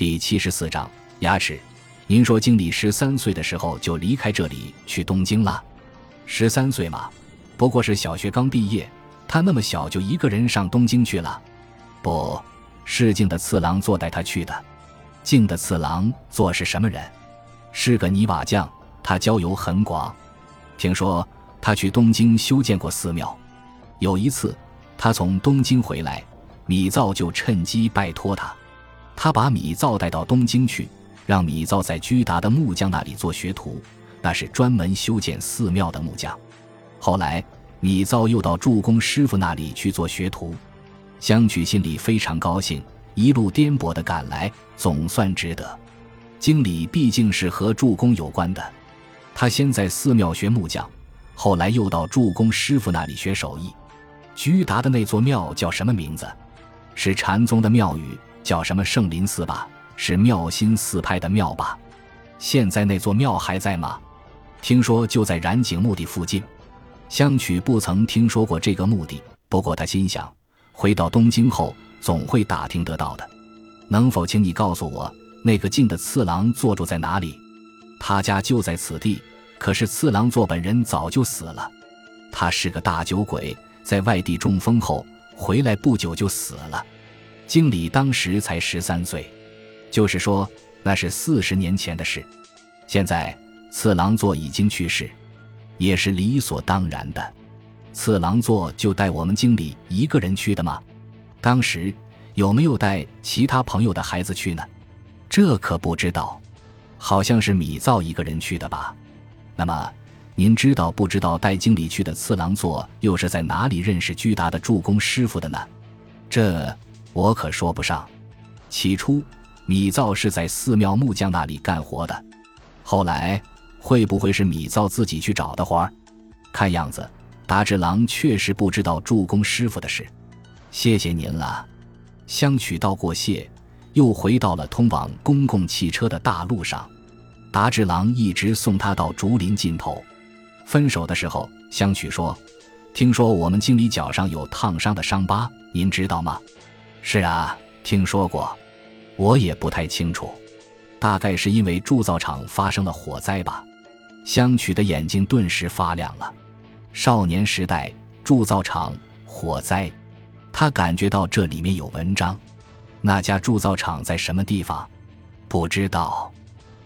第七十四章牙齿。您说经理十三岁的时候就离开这里去东京了？十三岁嘛，不过是小学刚毕业。他那么小就一个人上东京去了？不是静的次郎座带他去的。静的次郎座是什么人？是个泥瓦匠，他交友很广。听说他去东京修建过寺庙。有一次他从东京回来，米造就趁机拜托他，他把米造带到东京去，让米造在居达的木匠那里做学徒，那是专门修建寺庙的木匠。后来。米造又到助工师傅那里去做学徒，香取心里非常高兴，一路颠簸的赶来，总算值得。经理毕竟是和助工有关的，他先在寺庙学木匠，后来又到助工师傅那里学手艺。居达的那座庙叫什么名字？是禅宗的庙宇，叫什么圣林寺吧？是妙心寺派的庙吧？现在那座庙还在吗？听说就在染井墓地附近。香取不曾听说过这个墓地，不过他心想，回到东京后总会打听得到的。能否请你告诉我，那个静的次郎座住在哪里？他家就在此地，可是次郎座本人早就死了。他是个大酒鬼，在外地中风后回来不久就死了。经理当时才十三岁，就是说那是四十年前的事。现在次郎座已经去世。也是理所当然的，次郎座就带我们经理一个人去的吗？当时有没有带其他朋友的孩子去呢？这可不知道，好像是米造一个人去的吧。那么您知道不知道带经理去的次郎座又是在哪里认识巨大的助工师傅的呢？这我可说不上。起初米造是在寺庙木匠那里干活的，后来。会不会是米造自己去找的活儿？看样子，达志郎确实不知道助攻师傅的事。谢谢您了。香取道过谢，又回到了通往公共汽车的大路上。达志郎一直送他到竹林尽头。分手的时候，香取说：“听说我们经理脚上有烫伤的伤疤，您知道吗？”“是啊，听说过。我也不太清楚，大概是因为铸造厂发生了火灾吧。”香取的眼睛顿时发亮了。少年时代铸造厂火灾，他感觉到这里面有文章。那家铸造厂在什么地方？不知道，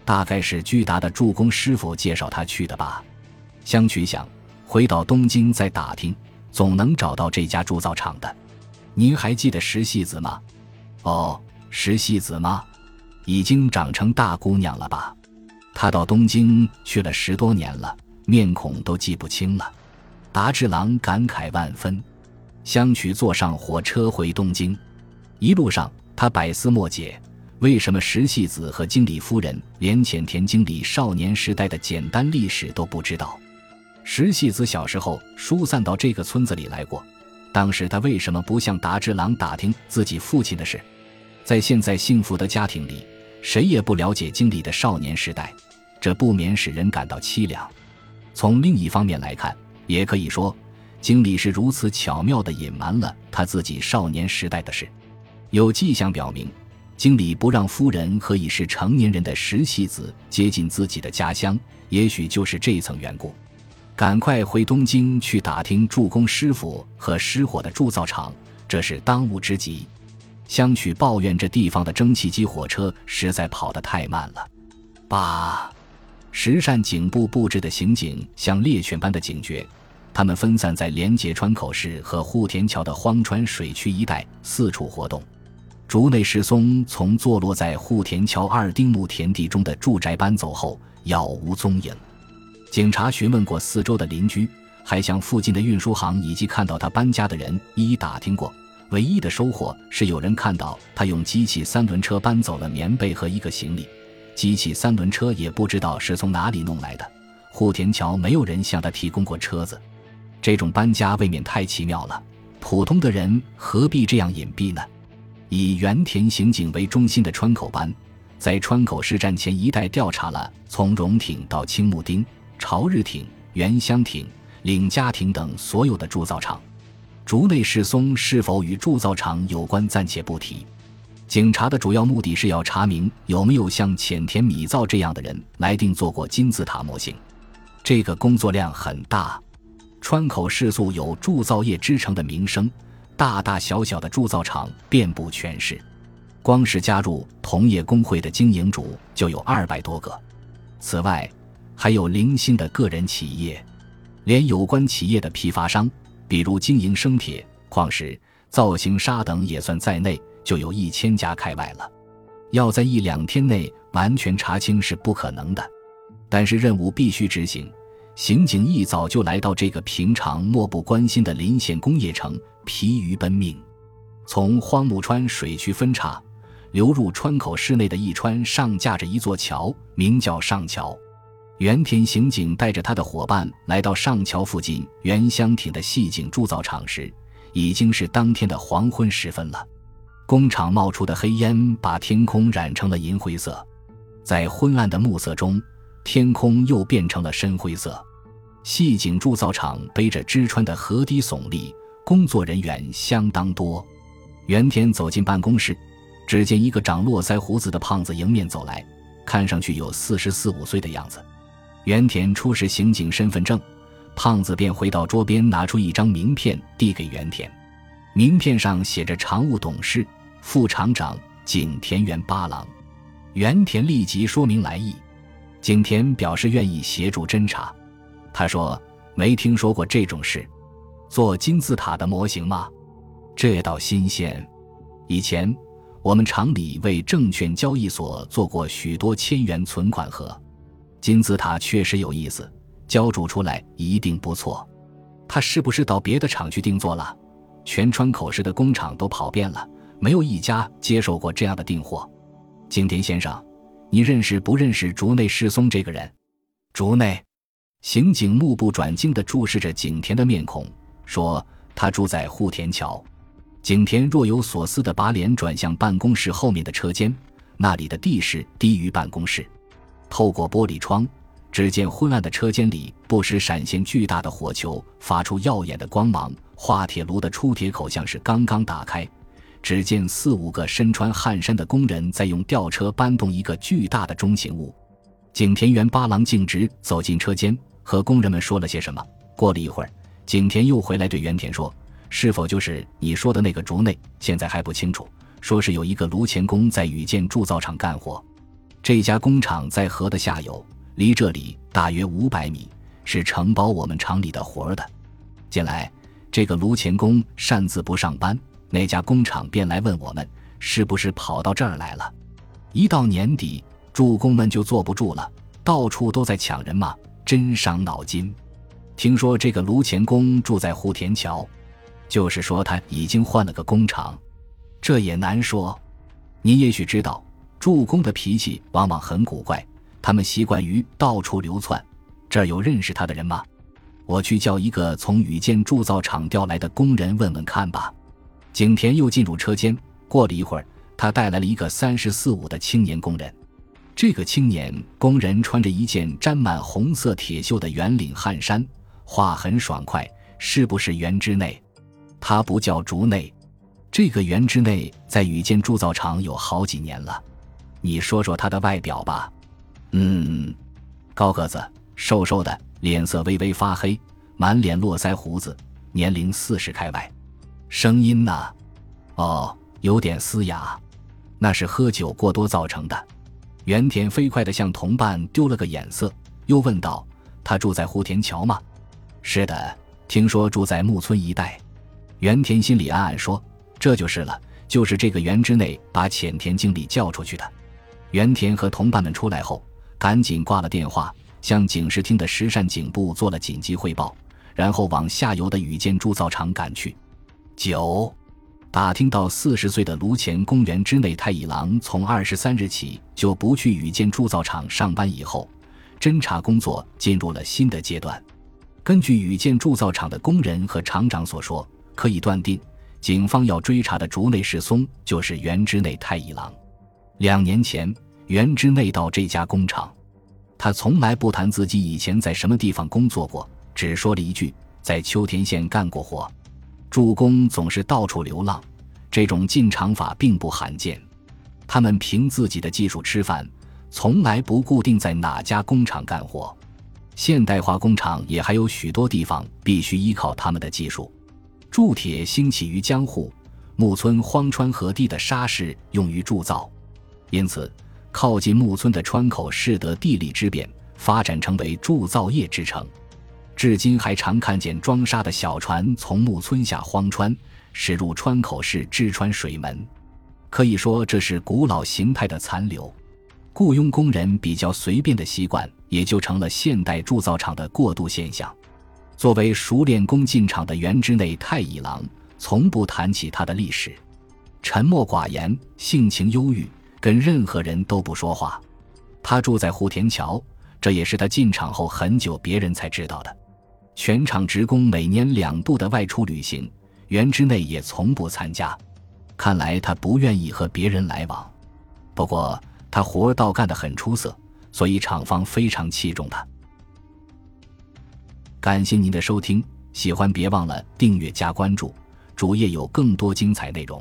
大概是巨大的铸工师傅介绍他去的吧。香取想，回到东京再打听，总能找到这家铸造厂的。您还记得石细子吗？哦，石细子吗？已经长成大姑娘了吧？她到东京去了十多年了，面孔都记不清了。达志郎感慨万分。香取坐上火车回东京，一路上他百思莫解：为什么石细子和经理夫人连浅田经理少年时代的简单历史都不知道？石细子小时候疏散到这个村子里来过，当时他为什么不向达之郎打听自己父亲的事？在现在幸福的家庭里。谁也不了解经理的少年时代，这不免使人感到凄凉。从另一方面来看，也可以说，经理是如此巧妙地隐瞒了他自己少年时代的事。有迹象表明，经理不让夫人和已是成年人的石细子接近自己的家乡，也许就是这层缘故。赶快回东京去打听铸工师傅和失火的铸造厂，这是当务之急。相取抱怨这地方的蒸汽机火车实在跑得太慢了。八，石善警部布置的刑警像猎犬般的警觉，他们分散在连接川口市和户田桥的荒川水区一带四处活动。竹内石松从坐落在户田桥二丁目田地中的住宅搬走后，杳无踪影。警察询问过四周的邻居，还向附近的运输行以及看到他搬家的人一一打听过。唯一的收获是有人看到他用机器三轮车搬走了棉被和一个行李，机器三轮车也不知道是从哪里弄来的。户田桥没有人向他提供过车子，这种搬家未免太奇妙了。普通的人何必这样隐蔽呢？以原田刑警为中心的川口班，在川口市站前一带调查了从荣町到青木町、朝日町、原乡町、领家町等所有的铸造厂。竹内世松是否与铸造厂有关，暂且不提。警察的主要目的是要查明有没有像浅田米造这样的人来定做过金字塔模型。这个工作量很大。川口市素有铸造业之城的名声，大大小小的铸造厂遍布全市。光是加入同业工会的经营主就有二百多个。此外，还有零星的个人企业，连有关企业的批发商，比如经营生铁、矿石、造型砂等也算在内，就有一千家开外了。要在一两天内完全查清是不可能的，但是任务必须执行。刑警一早就来到这个平常漠不关心的临县工业城，疲于奔命。从荒木川水渠分岔流入川口市内的一川上架着一座桥，名叫上桥。原田刑警带着他的伙伴来到上桥附近原乡町的细井铸造厂时，已经是当天的黄昏时分了。工厂冒出的黑烟把天空染成了银灰色，在昏暗的暮色中。天空又变成了深灰色，细井铸造厂背着支川的河堤耸立，工作人员相当多。原田走进办公室，只见一个长络腮胡子的胖子迎面走来，看上去有四十四五岁的样子。原田出示刑警身份证，胖子便回到桌边拿出一张名片递给原田，名片上写着常务董事、副厂长景田园八郎。原田立即说明来意。景田表示愿意协助侦查。他说：“没听说过这种事，做金字塔的模型吗？这倒新鲜。以前我们厂里为证券交易所做过许多千元存款盒。金字塔确实有意思，浇铸出来一定不错。他是不是到别的厂去定做了？全川口市的工厂都跑遍了，没有一家接受过这样的订货。景田先生。”你认识不认识竹内世松这个人？竹内，刑警目不转睛地注视着景田的面孔，说：“他住在户田桥。”景田若有所思地把脸转向办公室后面的车间，那里的地势低于办公室。透过玻璃窗，只见昏暗的车间里不时闪现巨大的火球，发出耀眼的光芒。化铁炉的出铁口像是刚刚打开。只见四五个身穿汗衫的工人在用吊车搬动一个巨大的中型物。景田园八郎径直走进车间，和工人们说了些什么。过了一会儿，景田又回来对原田说：“是否就是你说的那个竹内？现在还不清楚。说是有一个炉钳工在宇建铸造厂干活。这家工厂在河的下游，离这里大约五百米，是承包我们厂里的活的。近来，这个炉钳工擅自不上班。”那家工厂便来问我们，是不是跑到这儿来了？一到年底，助工们就坐不住了，到处都在抢人嘛，真伤脑筋。听说这个卢钳工住在湖田桥，就是说他已经换了个工厂，这也难说。你也许知道，助工的脾气往往很古怪，他们习惯于到处流窜。这儿有认识他的人吗？我去叫一个从宇建铸造厂调来的工人问问看吧。景田又进入车间，过了一会儿，他带来了一个三十四五的青年工人。这个青年工人穿着一件沾满红色铁锈的圆领汗衫，话很爽快：“是不是原之内？他不叫竹内。这个原之内在宇建铸造厂有好几年了。你说说他的外表吧。嗯，高个子，瘦瘦的，脸色微微发黑，满脸络腮胡子，年龄四十开外。”声音呢？哦，有点嘶哑，那是喝酒过多造成的。原田飞快地向同伴丢了个眼色，又问道：“他住在户田桥吗？”“是的，听说住在木村一带。”原田心里暗暗说：“这就是了，就是这个原之内把浅田经理叫出去的。”原田和同伴们出来后，赶紧挂了电话，向警视厅的石善警部做了紧急汇报，然后往下游的宇建铸造厂赶去。九，打听到四十岁的卢前公园之内太一郎从二十三日起就不去宇建铸造厂上班以后，侦查工作进入了新的阶段。根据宇建铸造厂的工人和厂长所说，可以断定，警方要追查的竹内世松就是原之内太一郎。两年前，原之内到这家工厂，他从来不谈自己以前在什么地方工作过，只说了一句在秋田县干过活。助攻总是到处流浪，这种进厂法并不罕见。他们凭自己的技术吃饭，从来不固定在哪家工厂干活。现代化工厂也还有许多地方必须依靠他们的技术。铸铁兴起于江户，木村荒川河堤的沙石用于铸造，因此靠近木村的川口适得地利之便，发展成为铸造业之城。至今还常看见装沙的小船从木村下荒川驶入川口市织川水门，可以说这是古老形态的残留。雇佣工人比较随便的习惯，也就成了现代铸造厂的过渡现象。作为熟练工进厂的原之内太乙郎，从不谈起他的历史，沉默寡言，性情忧郁，跟任何人都不说话。他住在户田桥，这也是他进厂后很久别人才知道的。全厂职工每年两度的外出旅行，原之内也从不参加。看来他不愿意和别人来往。不过。他活倒干得很出色，所以厂方非常器重他。感谢您的收听，喜欢别忘了订阅加关注，主页有更多精彩内容。